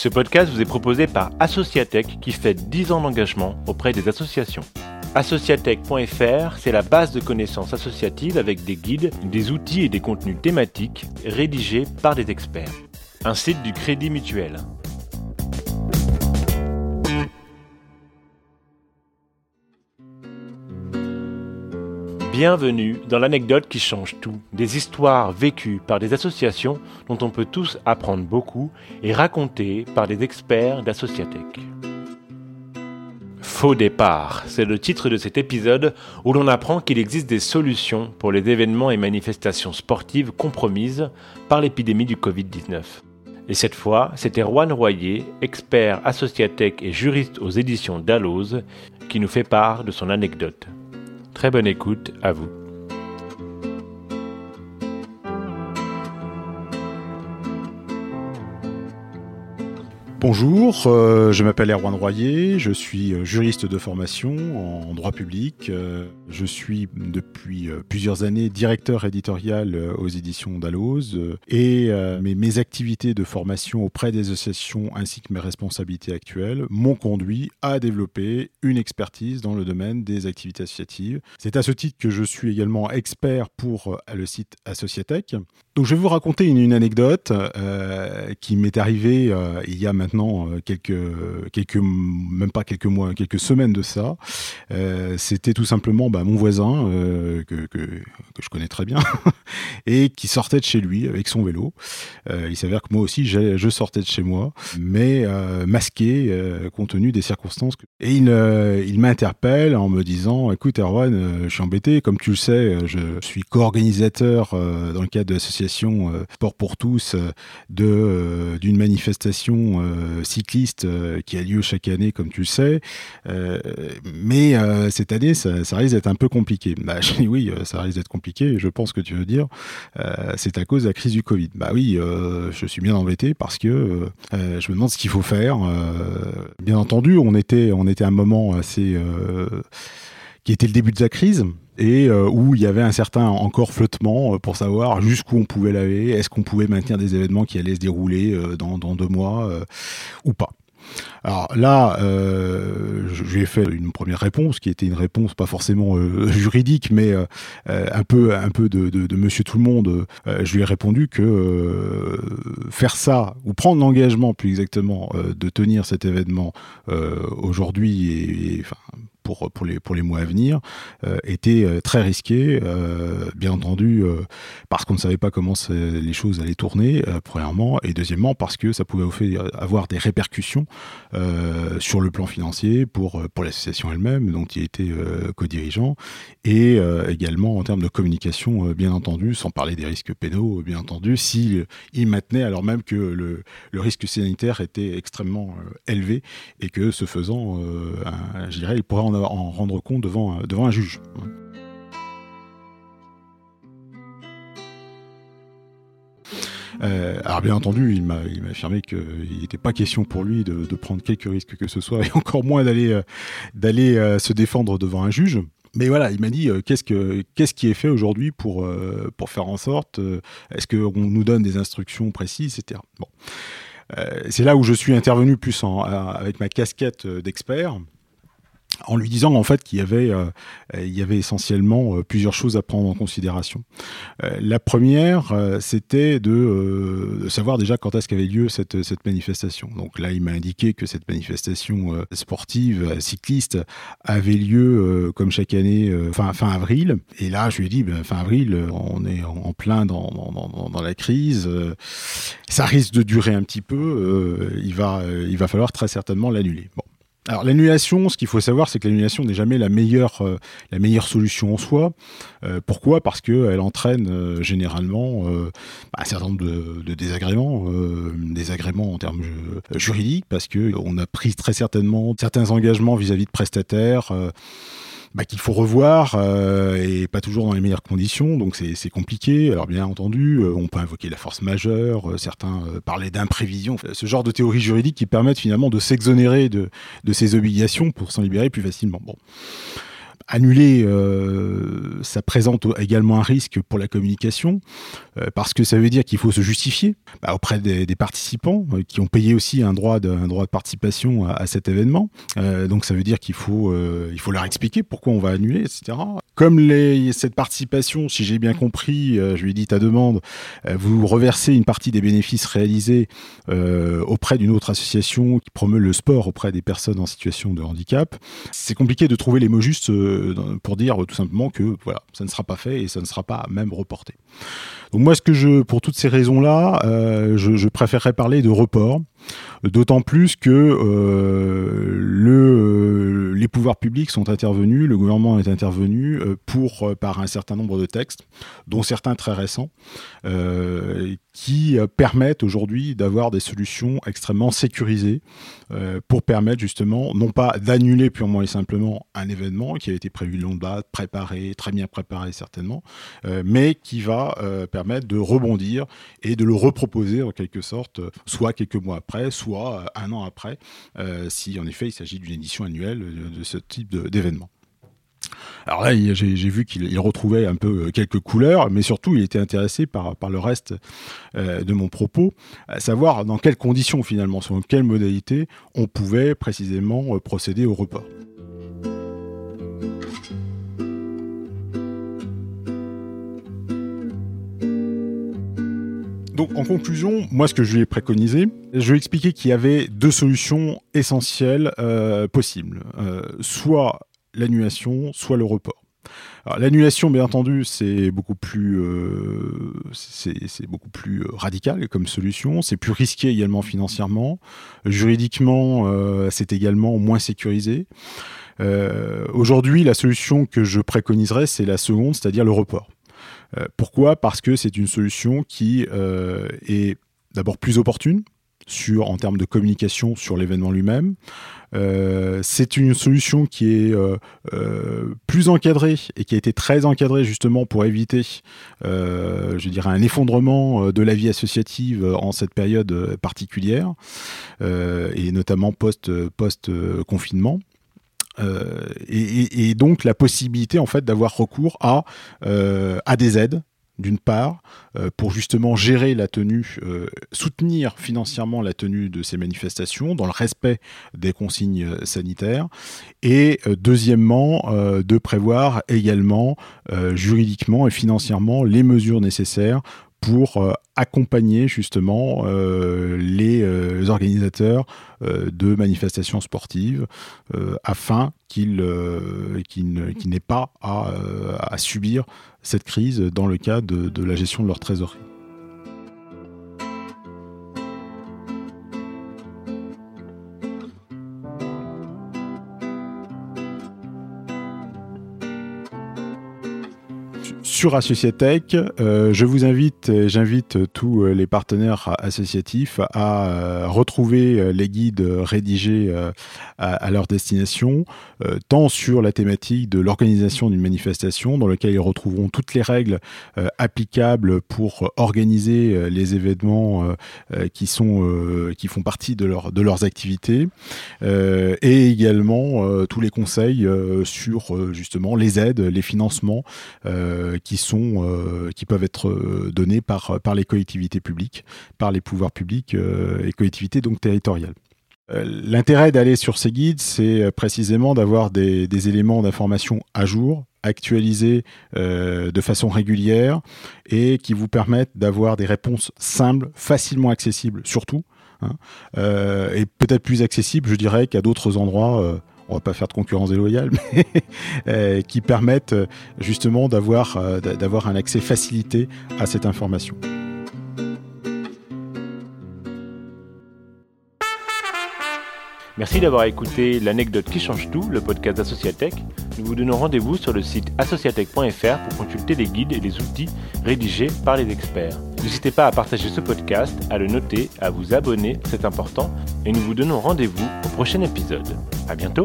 Ce podcast vous est proposé par Associatech qui fait 10 ans d'engagement auprès des associations. Associatech.fr, c'est la base de connaissances associatives avec des guides, des outils et des contenus thématiques rédigés par des experts. Un site du Crédit Mutuel. Bienvenue dans l'anecdote qui change tout, des histoires vécues par des associations dont on peut tous apprendre beaucoup et racontées par des experts d'Associatech. Faux départ, c'est le titre de cet épisode où l'on apprend qu'il existe des solutions pour les événements et manifestations sportives compromises par l'épidémie du Covid-19. Et cette fois, c'était Juan Royer, expert Associatech et juriste aux éditions Dalloz, qui nous fait part de son anecdote. Très bonne écoute à vous. Bonjour, euh, je m'appelle Erwan Royer, je suis euh, juriste de formation en droit public. Euh, je suis depuis plusieurs années directeur éditorial aux éditions Dalloz et mes, activités de formation auprès des associations ainsi que mes responsabilités actuelles m'ont conduit à développer une expertise dans le domaine des activités associatives. C'est à ce titre que je suis également expert pour le site Associatech. Donc je vais vous raconter une anecdote qui m'est arrivée il y a maintenant maintenant euh, quelques, quelques, même pas quelques mois, quelques semaines de ça. Euh, c'était tout simplement bah, mon voisin euh, que, que, je connais très bien et qui sortait de chez lui avec son vélo. il s'avère que moi aussi, je sortais de chez moi, mais masqué compte tenu des circonstances. Et il, il m'interpelle en me disant, écoute Erwan, je suis embêté, comme tu le sais, je suis co-organisateur dans le cadre de l'association Sport pour tous de d'une manifestation cycliste euh, qui a lieu chaque année, comme tu le sais. Euh, mais cette année, ça, risque d'être un peu compliqué. Bah, je dis oui, ça risque d'être compliqué. Je pense que tu veux dire, c'est à cause de la crise du Covid. Bah oui, je suis bien embêté parce que je me demande ce qu'il faut faire. bien entendu, on était, on était à un moment assez qui était le début de la crise et euh, où il y avait un certain encore flottement euh, pour savoir jusqu'où on pouvait laver, est-ce qu'on pouvait maintenir des événements qui allaient se dérouler euh, dans, dans, deux mois ou pas. Alors là, euh, j'ai fait une première réponse qui était une réponse pas forcément juridique, mais un peu un peu de, de, Monsieur Tout le Monde. je lui ai répondu que faire ça ou prendre l'engagement, plus exactement, de tenir cet événement aujourd'hui et enfin, pour, les, pour les mois à venir euh, était euh, très risqué, euh, bien entendu, parce qu'on ne savait pas comment les choses allaient tourner, premièrement, et deuxièmement, parce que ça pouvait avoir des répercussions sur le plan financier pour, pour l'association elle-même, dont il était co-dirigeant, et également en termes de communication, bien entendu, sans parler des risques pénaux, bien entendu, s'il il maintenait alors même que le, le risque sanitaire était extrêmement élevé et que ce faisant, je dirais, il pourrait en en rendre compte devant, devant un juge. Euh, alors bien entendu, il m'a affirmé qu'il n'était pas question pour lui de, prendre quelque risque que ce soit, et encore moins d'aller euh, euh, se défendre devant un juge. Mais voilà, il m'a dit qu'est-ce que qu'est-ce qui est fait aujourd'hui pour pour faire en sorte, est-ce qu'on nous donne des instructions précises, etc. Bon, c'est là où je suis intervenu plus avec ma casquette d'expert en lui disant en fait qu'il y avait, euh, il y avait essentiellement euh, plusieurs choses à prendre en considération. Euh, la première, c'était de, savoir déjà quand est-ce qu'avait lieu cette, manifestation. Donc là, il m'a indiqué que cette manifestation sportive cycliste avait lieu comme chaque année fin, avril. Et là, je lui ai dit, ben, fin avril, on est en plein dans, la crise. ça risque de durer un petit peu. il va, falloir très certainement l'annuler. Alors l'annulation, ce qu'il faut savoir, c'est que l'annulation n'est jamais la meilleure, euh, la meilleure solution en soi. Euh, pourquoi? Parce qu'elle entraîne euh, généralement bah, un certain nombre de, désagréments, désagréments en termes juridiques, parce que on a pris très certainement certains engagements vis-à-vis de prestataires bah, qu'il faut revoir euh, et pas toujours dans les meilleures conditions, donc c'est compliqué. Alors bien entendu, euh, on peut invoquer la force majeure, euh, certains parlaient d'imprévision, ce genre de théories juridiques qui permettent finalement de s'exonérer de, de ces obligations pour s'en libérer plus facilement. Annuler, ça présente également un risque pour la communication, parce que ça veut dire qu'il faut se justifier bah, auprès des, participants qui ont payé aussi un droit de, droit de participation à, cet événement. donc ça veut dire qu'il faut, faut leur expliquer pourquoi on va annuler, etc. Comme cette participation, si j'ai bien compris, je lui ai dit ta demande, vous reversez une partie des bénéfices réalisés auprès d'une autre association qui promeut le sport auprès des personnes en situation de handicap. C'est compliqué de trouver les mots justes euh, pour dire tout simplement que voilà, ça ne sera pas fait et ça ne sera pas même reporté. Donc moi, ce que je, pour toutes ces raisons-là, euh, je, préférerais parler de report. D'autant plus que euh, le, les pouvoirs publics sont intervenus, le gouvernement est intervenu euh, pour par un certain nombre de textes, dont certains très récents, qui permettent aujourd'hui d'avoir des solutions extrêmement sécurisées pour permettre justement non pas d'annuler purement et simplement un événement qui a été prévu de longue date, préparé, très bien préparé certainement, mais qui va permettre de rebondir et de le reproposer en quelque sorte, soit quelques mois après, soit euh, un an après, euh, si en effet il s'agit d'une édition annuelle de, ce type d'événement. Alors là, j'ai vu qu'il retrouvait un peu euh, quelques couleurs, mais surtout, il était intéressé par, le reste de mon propos, à savoir dans quelles conditions finalement, sur quelles modalités on pouvait précisément procéder au report. Donc en conclusion, moi ce que je lui ai préconisé, je lui ai expliqué qu'il y avait deux solutions essentielles euh, possibles. Euh, soit l'annulation, soit le report. L'annulation, bien entendu, c'est beaucoup plus, euh, c'est beaucoup plus radical comme solution. C'est plus risqué également financièrement. Juridiquement, c'est également moins sécurisé. Aujourd'hui, la solution que je préconiserais, c'est la seconde, c'est-à-dire le report. Euh, pourquoi? Parce que c'est une solution qui euh, est d'abord plus opportune sur, en termes de communication sur l'événement lui-même. Euh, c'est une solution qui est plus encadrée et qui a été très encadrée justement pour éviter, je dirais, un effondrement de la vie associative en cette période particulière et notamment post, post confinement. Euh, et, donc la possibilité en fait d'avoir recours à, euh, des aides d'une part, euh, pour justement gérer la tenue, soutenir financièrement la tenue de ces manifestations dans le respect des consignes sanitaires, et deuxièmement, de prévoir également juridiquement et financièrement les mesures nécessaires pour euh, accompagner justement euh, les, euh, organisateurs de manifestations sportives afin qu'ils n'aient pas à, subir cette crise dans le cadre de la gestion de leur trésorerie. Sur Associatech, euh, je vous invite, j'invite tous les partenaires associatifs à euh, retrouver les guides rédigés euh, à, leur destination, tant sur la thématique de l'organisation d'une manifestation, dans lequel ils retrouveront toutes les règles applicables pour organiser les événements qui sont qui font partie de, leur, de leurs activités, et également tous les conseils sur justement les aides, les financements qui sont euh, qui peuvent être euh, donnés par par les collectivités publiques, par les pouvoirs publics euh, et collectivités donc territoriales. L'intérêt d'aller sur ces guides, c'est précisément d'avoir des, des, éléments d'information à jour, actualisés de façon régulière et qui vous permettent d'avoir des réponses simples, facilement accessibles surtout, hein, et peut-être plus accessibles, je dirais, qu'à d'autres endroits on va pas faire de concurrence déloyale, mais euh, qui permettent euh, justement d'avoir euh, d'avoir un accès facilité à cette information. Merci d'avoir écouté l'anecdote qui change tout, le podcast d'Associatech. Nous vous donnons rendez-vous sur le site associatech.fr pour consulter les guides et les outils rédigés par les experts. N'hésitez pas à partager ce podcast, à le noter, à vous abonner, c'est important, et nous vous donnons rendez-vous au prochain épisode. À bientôt!